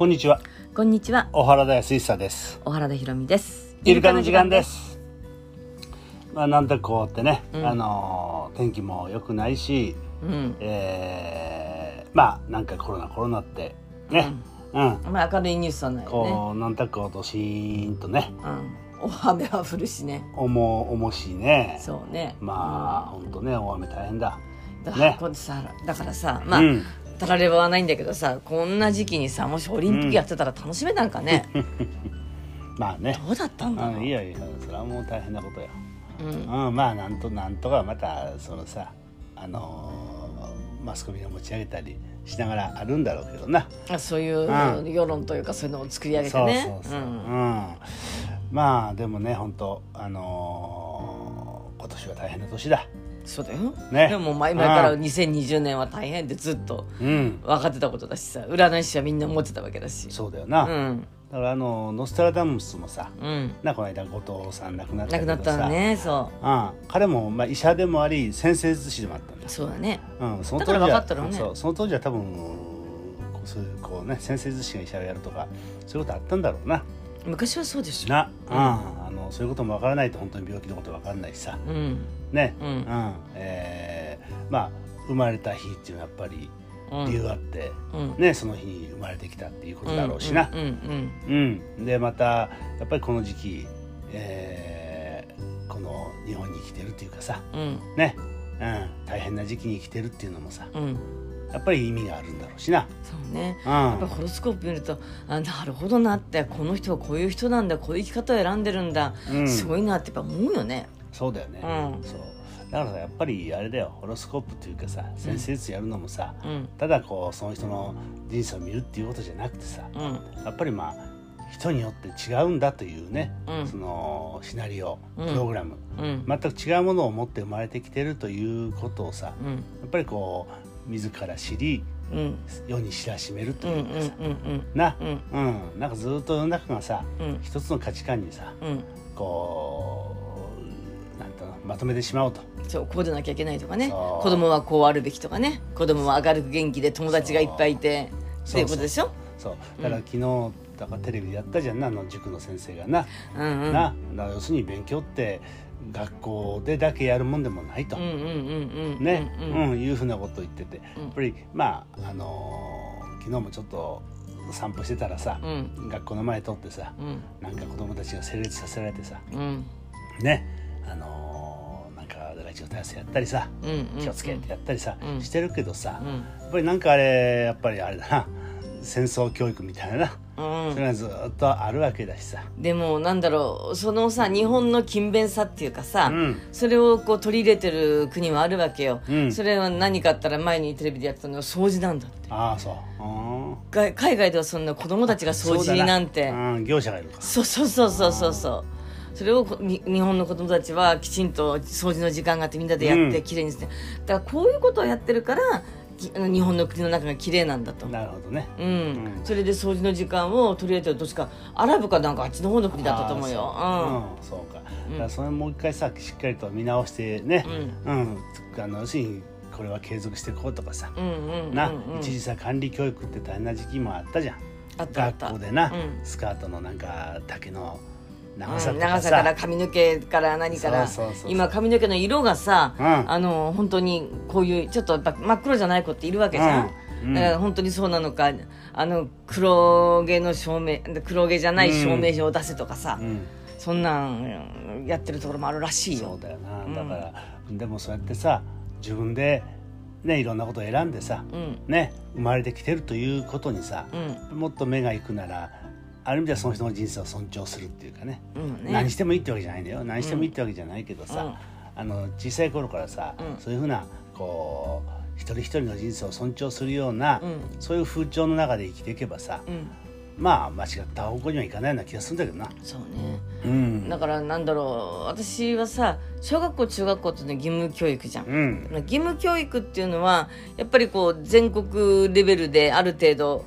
こんにちは。こんにちは、小原田康久です。小原田博美です。イルカの時間で。す。まあ、なんとこうってね、うんあのー天気も良くないし、うん。えーまあ、なんかコロナコロナってね、うん、まあ明るいニュースはないよね。こう、なんとこうとシーンとね、うん。大雨は降るしね。重々しいね。そうね。まあ、ほんとね、大雨大変だ。だからねこれさ、だからさ、まあ、うんたらればはないんだけどさ、こんな時期にさ、もしオリンピックやってたら楽しめたんかね。まあね。どうだったんだろう。うんいやいや、それはもう大変なことよ。うん。うん、まあなんとなんとかまたそのさあのーマスコミが持ち上げたりしながらあるんだろうけどな、あそういううん世論というかそういうのを作り上げてね。まあでもね本当あのー今年は大変な年だそうだよ。ね。でも前々からうん。2020年は大変ってずっとうん。分かってたことだしさ、占い師はみんな思ってたわけだし。そうだよな、うん。だからあのノスタラダムスもさうん。なこの間後藤さん亡くなった亡くなけどさったのね、そう。ん、彼も、まあ、医者でもあり先生術師でもあったんだう。そうだね。うん、その当時は分かったろうね。そう。その当時は多分こうそういうこうね先生寿司が医者をやるとかそういうことあったんだろうな。昔はそうでしょ。な、うん。あのそういうことも分からないと本当に病気のこと分からないしさ。うん。ね。うん。えーまあ生まれた日っていうのはやっぱりうん。理由があって、うん。ねその日に生まれてきたっていうことだろうしな。うんうん。うん、でまたやっぱりこの時期、えーこの日本に生きてるっていうかさ。うん。ね、うん、大変な時期に生きてるっていうのもさ。うん。うん。やっぱり意味があるんだろうしな。そうね。うん。やっぱホロスコープ見るとあなるほどなってこの人はこういう人なんだこういう生き方を選んでるんだ、うん。すごいなってやっぱ思うよね。そうだよね、うん。そう。だからさやっぱりあれだよホロスコープっていうかさ先生術やるのもさ、うん。ただこうその人の人生を見るっていうことじゃなくてさうん。やっぱりまあ人によって違うんだというね、うん。そのシナリオうん。プログラム、うん。全く違うものを持って生まれてきてるということをさうん。やっぱりこう自ら知りうん。世に知らしめるとうんうんいうかさ、うん。な、うん。うん、なんかずっと世の中がさうん。一つの価値観にさうん。こうなんとまとめてしまおうと。そうこうでなきゃいけないとかね。子供はこうあるべきとかね。子供は明るく元気で友達がいっぱいいて。そう。っていうことでしょ？そう。だから昨日だからテレビでやったじゃんなあの塾の先生がな、うんうん。な。要するに勉強って学校でだけやるもんでもないと、ね、ううんんいうふうなことを言ってて、うん。やっぱりまああのー昨日もちょっと散歩してたらさ、うん。学校の前通ってさうん。なんか子供たちが整列させられてさうん。ね。あのーなんかラジオ体操やったりさ、気をつけてやったりさ、うん。してるけどさ、うん。やっぱりなんかあれやっぱりあれだな。戦争教育みたいなな、うん。それがずっとあるわけだしさ、でもなんだろうそのさ日本の勤勉さっていうかさ、うん。それをこう取り入れてる国はあるわけよ、うん。それは何かあったら前にテレビでやってたのは掃除なんだって。ああそう。海外ではそんな子供たちが掃除になんて。業者がいるか。らそうそうそうそうそうそう。それを日本の子供たちはきちんと掃除の時間があってみんなでやってうん。きれいにして、だからこういうことをやってるから日本の国の中がきれいなんだと。なるほどね。うん。うん。それで掃除の時間を取り入れてるどっちかアラブかなんかあっちの方の国だったと思うよ。あーそううん。そうか、だからそれもう一回さしっかりと見直してねうん、あの要するにこれは継続していこうとかさ、うんうんうんな、一時さ管理教育って大変な時期もあったじゃん。学校でな、うん。スカートのなんか丈の長うんさとかさ、長さから髪の毛から何から。今髪の毛の色がさ、うん。あの本当にこういうちょっと真っ黒じゃない子っているわけじゃん、うん。うん。だから本当にそうなのかあの黒毛の証明黒毛じゃない証明書を出せとかさ、うん。そんなんやってるところもあるらしいよ。そうだよな、だからでもそうやってさ自分でねいろんなことを選んでさ、うん。ね生まれてきてるということにさ、うん。もっと目がいくならある意味ではその人の人生を尊重するっていうかね、うんね。何してもいいってわけじゃないんだよ。何してもいいってわけじゃないけどさ、うん。あの小さい頃からさ、うん。そういうふうなこう一人一人の人生を尊重するような、うん。そういう風潮の中で生きていけばさ、うん。まあ間違った方向にはいかないような気がするんだけどな。そうね。うん。だからなんだろう私はさ小学校中学校ってね義務教育じゃん。うん。義務教育っていうのはやっぱりこう全国レベルである程度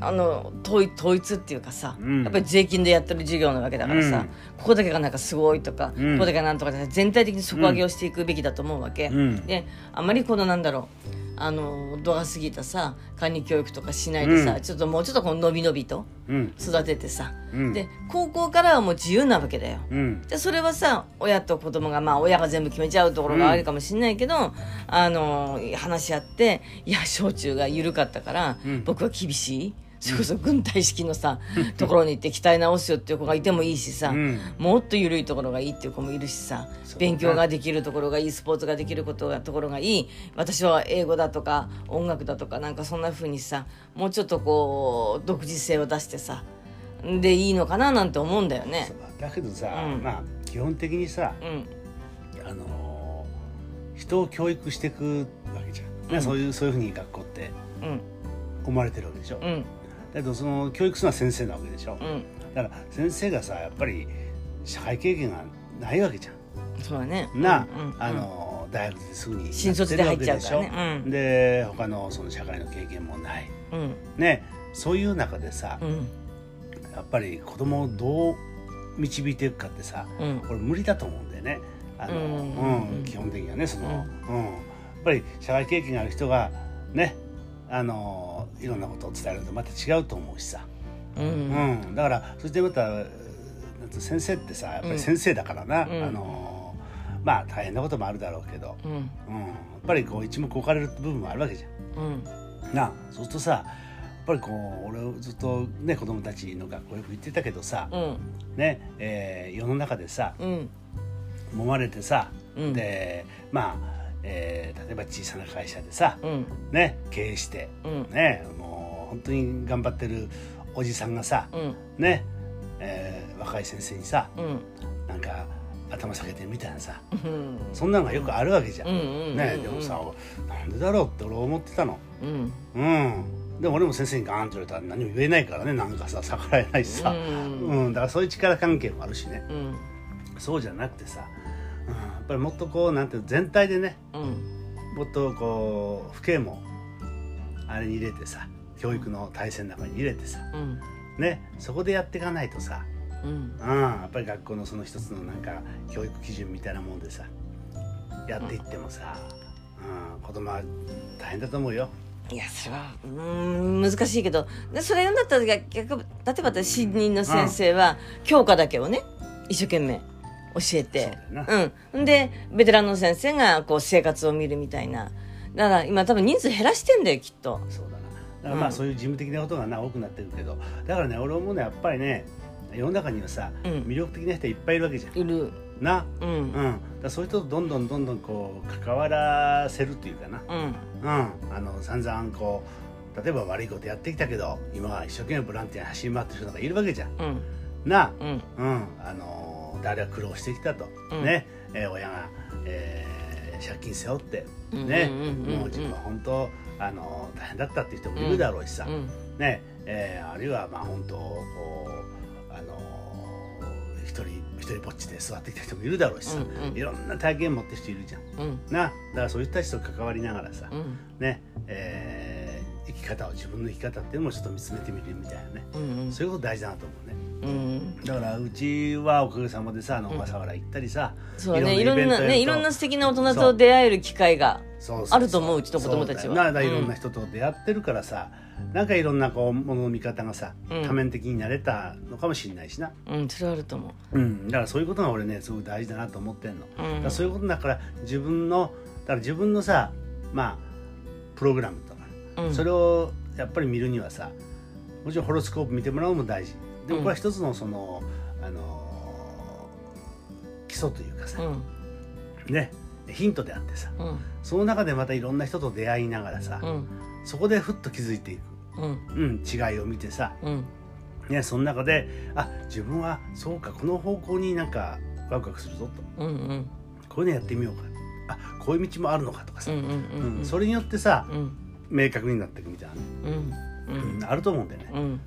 あの統一っていうかさ、うん。やっぱり税金でやってる授業なわけだからさ、うん。ここだけがなんかすごいとか、うん。ここだけがなんとかで全体的に底上げをしていくべきだと思うわけ、うん。であまりこのなんだろうあの度が過ぎたさ管理教育とかしないでさ、うん。ちょっともうちょっとこう伸び伸びとうん。育ててさ、うん。で高校からはもう自由なわけだよ。うん。でそれはさ親と子供がまあ親が全部決めちゃうところがあるかもしれないけど、あの話し合っていや小中が緩かったから、うん。僕は厳しいそれこそ軍隊式のさ、ところに行って鍛え直すよっていう子がいてもいいしさ、うん。もっと緩いところがいいっていう子もいるしさ勉強ができるところがいいスポーツができることがところがいい。私は英語だとか音楽だとかなんかそんな風にさもうちょっとこう独自性を出してさでいいのかななんて思うんだよね。だだけどさ、うん。まあ基本的にさ、うん。あのー人を教育していくわけじゃん、ねうん。そういうそういうふうに学校ってうん。思われてるわけでしょ、だうんけどその教育するのは先生なわけでしょ、うん。だから先生がさやっぱり社会経験がないわけじゃん。そうだね。な、うんうんあの大学ですぐに新卒で入っちゃうからね。やってるわけでしょで他のその社会の経験もない。うん。ねそういう中でさ、うん。やっぱり子供をどう導いていくかってさうん。これ無理だと思うんだよね。あの、ううんん基本的にはねその、うん。やっぱり社会経験がある人がねあのいろんなことを伝えるのとまた違うと思うしさ、ううん。ん、だからそしてまた先生ってさやっぱり先生だからな、うん。あのまあ大変なこともあるだろうけど、うん。うん、やっぱりこう一目置かれる部分もあるわけじゃん。うん。なそうするとさやっぱりこう俺ずっとね子供たちの学校よく行ってたけどさ、うん。ねえー世の中でさうん。揉まれてさ、うん。でまあ、えー例えば小さな会社でさ、うん。ね、経営して、うん。ね、もう本当に頑張ってるおじさんがさ、うん。ねえー若い先生にさうん。なんか頭下げてるみたいなさうん。そんなのがよくあるわけじゃん。ね、でもさなんでだろうって俺思ってたの。うん。うん、でも俺も先生にガーンと言われたら何も言えないからねなんかさ逆らえないしさ、ううん。だからそういう力関係もあるしね。うん。そうじゃなくてさ、うん、やっぱりもっとこうなんていうの全体でねうんもっとこう父兄もあれに入れてさ教育の体制の中に入れてさうんねそこでやっていかないとさ、うんうん、やっぱり学校のその一つのなんか教育基準みたいなもんでさやっていってもさ、うん、子供は大変だと思うよ。いやそれはうーん難しいけどでそれ言うんだったら逆逆例えば私新任の先生は教科だけをね一生懸命教えて。そううん。でベテランの先生がこう生活を見るみたいな。だから今多分人数減らしてんだよきっと。そうだな。だからまあうん。そういう事務的なことがな多くなってるけど。だからね俺思うのはやっぱりね世の中にはさ、うん。魅力的な人いっぱいいるわけじゃん。いる。な、ううん。ん、だそういう人とどんどんどんどんこう関わらせるっていうかな、うん。うん、あの散々こう例えば悪いことやってきたけど今は一生懸命ボランティアに走り回ってる人がいるわけじゃん。うん。な、うん。うん、あの誰は苦労してきたと、うん。ね、えー親が、えー借金背負ってうんね、うんうんうん。うんもう自分は本当あの大変だったっていう人もいるだろうしさ、うん。ね。えーあるいはまあ本当こうあの一人一人ぼっちで座ってきた人もいるだろうしさ、うんうん。いろんな体験持ってる人いるじゃん。うん。な。だからそういう人たちと関わりながらさ、うん。ね。えー生き方を自分の生き方っていうのもちょっと見つめてみるみたいなね、うんそういうこと大事だなと思うん。だからうちはおかげさまでさあの小笠原行ったりさ、そうねいろんなねいろんな素敵な大人と出会える機会があると思ううちの子供たちは。だいろんうなん人と出会ってるからさ、なんかいろんなこうものの見方がさ、うん。多面的になれたのかもしれないしな、うんそれはあると思う。ん、だからそういうことが俺ねすごく大事だなと思ってんの、ううんそういうことだから自分のだから自分のさまあプログラムとか、うん。それをやっぱり見るにはさもちろんホロスコープ見てもらうのも大事でもこれは一つのその、あの基礎というかさ、うん。ねヒントであってさうん。その中でまたいろんな人と出会いながらさ、うん。そこでふっと気づいていく、うん。うん、違いを見てさ、うん。ね、その中であ自分はそうかこの方向になんかワクワクするぞと。うんうん。こういうのやってみようか。あこういう道もあるのかとかさ、うんうんうん。うんそれによってさうん。明確になっていくみたいなうんあると思うんだよね、うん。うん、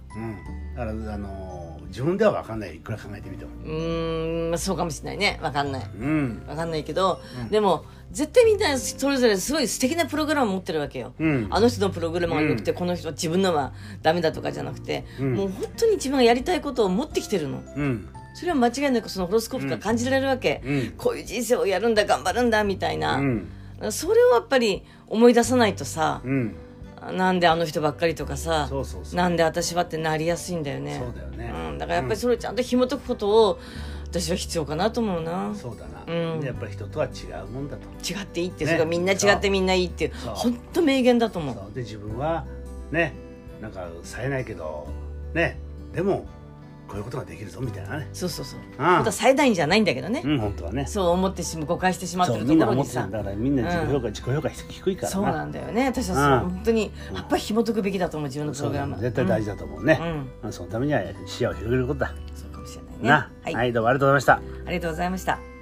だから、あのー自分では分かんない。いくら考えてみても。うーん。まあそうかもしれないね。わかんない。うん。わかんないけど、うん。でも絶対みんなそれぞれすごい素敵なプログラム持ってるわけよ、うん。あの人のプログラムが良くて、うん。この人は自分のはダメだとかじゃなくて、うん。もう本当に自分がやりたいことを持ってきてるの。うん。それは間違いなくそのホロスコープが感じられるわけ、うん。こういう人生をやるんだ頑張るんだみたいな、うん。それをやっぱり思い出さないとさ、うんなんであの人ばっかりとかさなんで私はってなりやすいんだよね。そうだよね。うん、だからやっぱりそれをちゃんと紐解くことを私は必要かなと思うな。そうだな、うん。でやっぱり人とは違うもんだと。違っていいって、ね。それからみんな違ってみんないいっていう。本当名言だと思う。で自分はねなんか冴えないけどね。でもこういうことができるぞみたいなね。そうそうそう。ああ本当は最大んじゃないんだけどね、うん本当はね。そう思ってしま誤解してしまってるところにさだから。みんな自己評価、自己評価低いからなそうなんだよね私はそううん本当にやっぱり紐解くべきだと思う自分のプログラム絶対大事だと思うね、うんまあそのためには視野を広げることだ、そうかもしれないねなはい、はいどうもありがとうございましたありがとうございました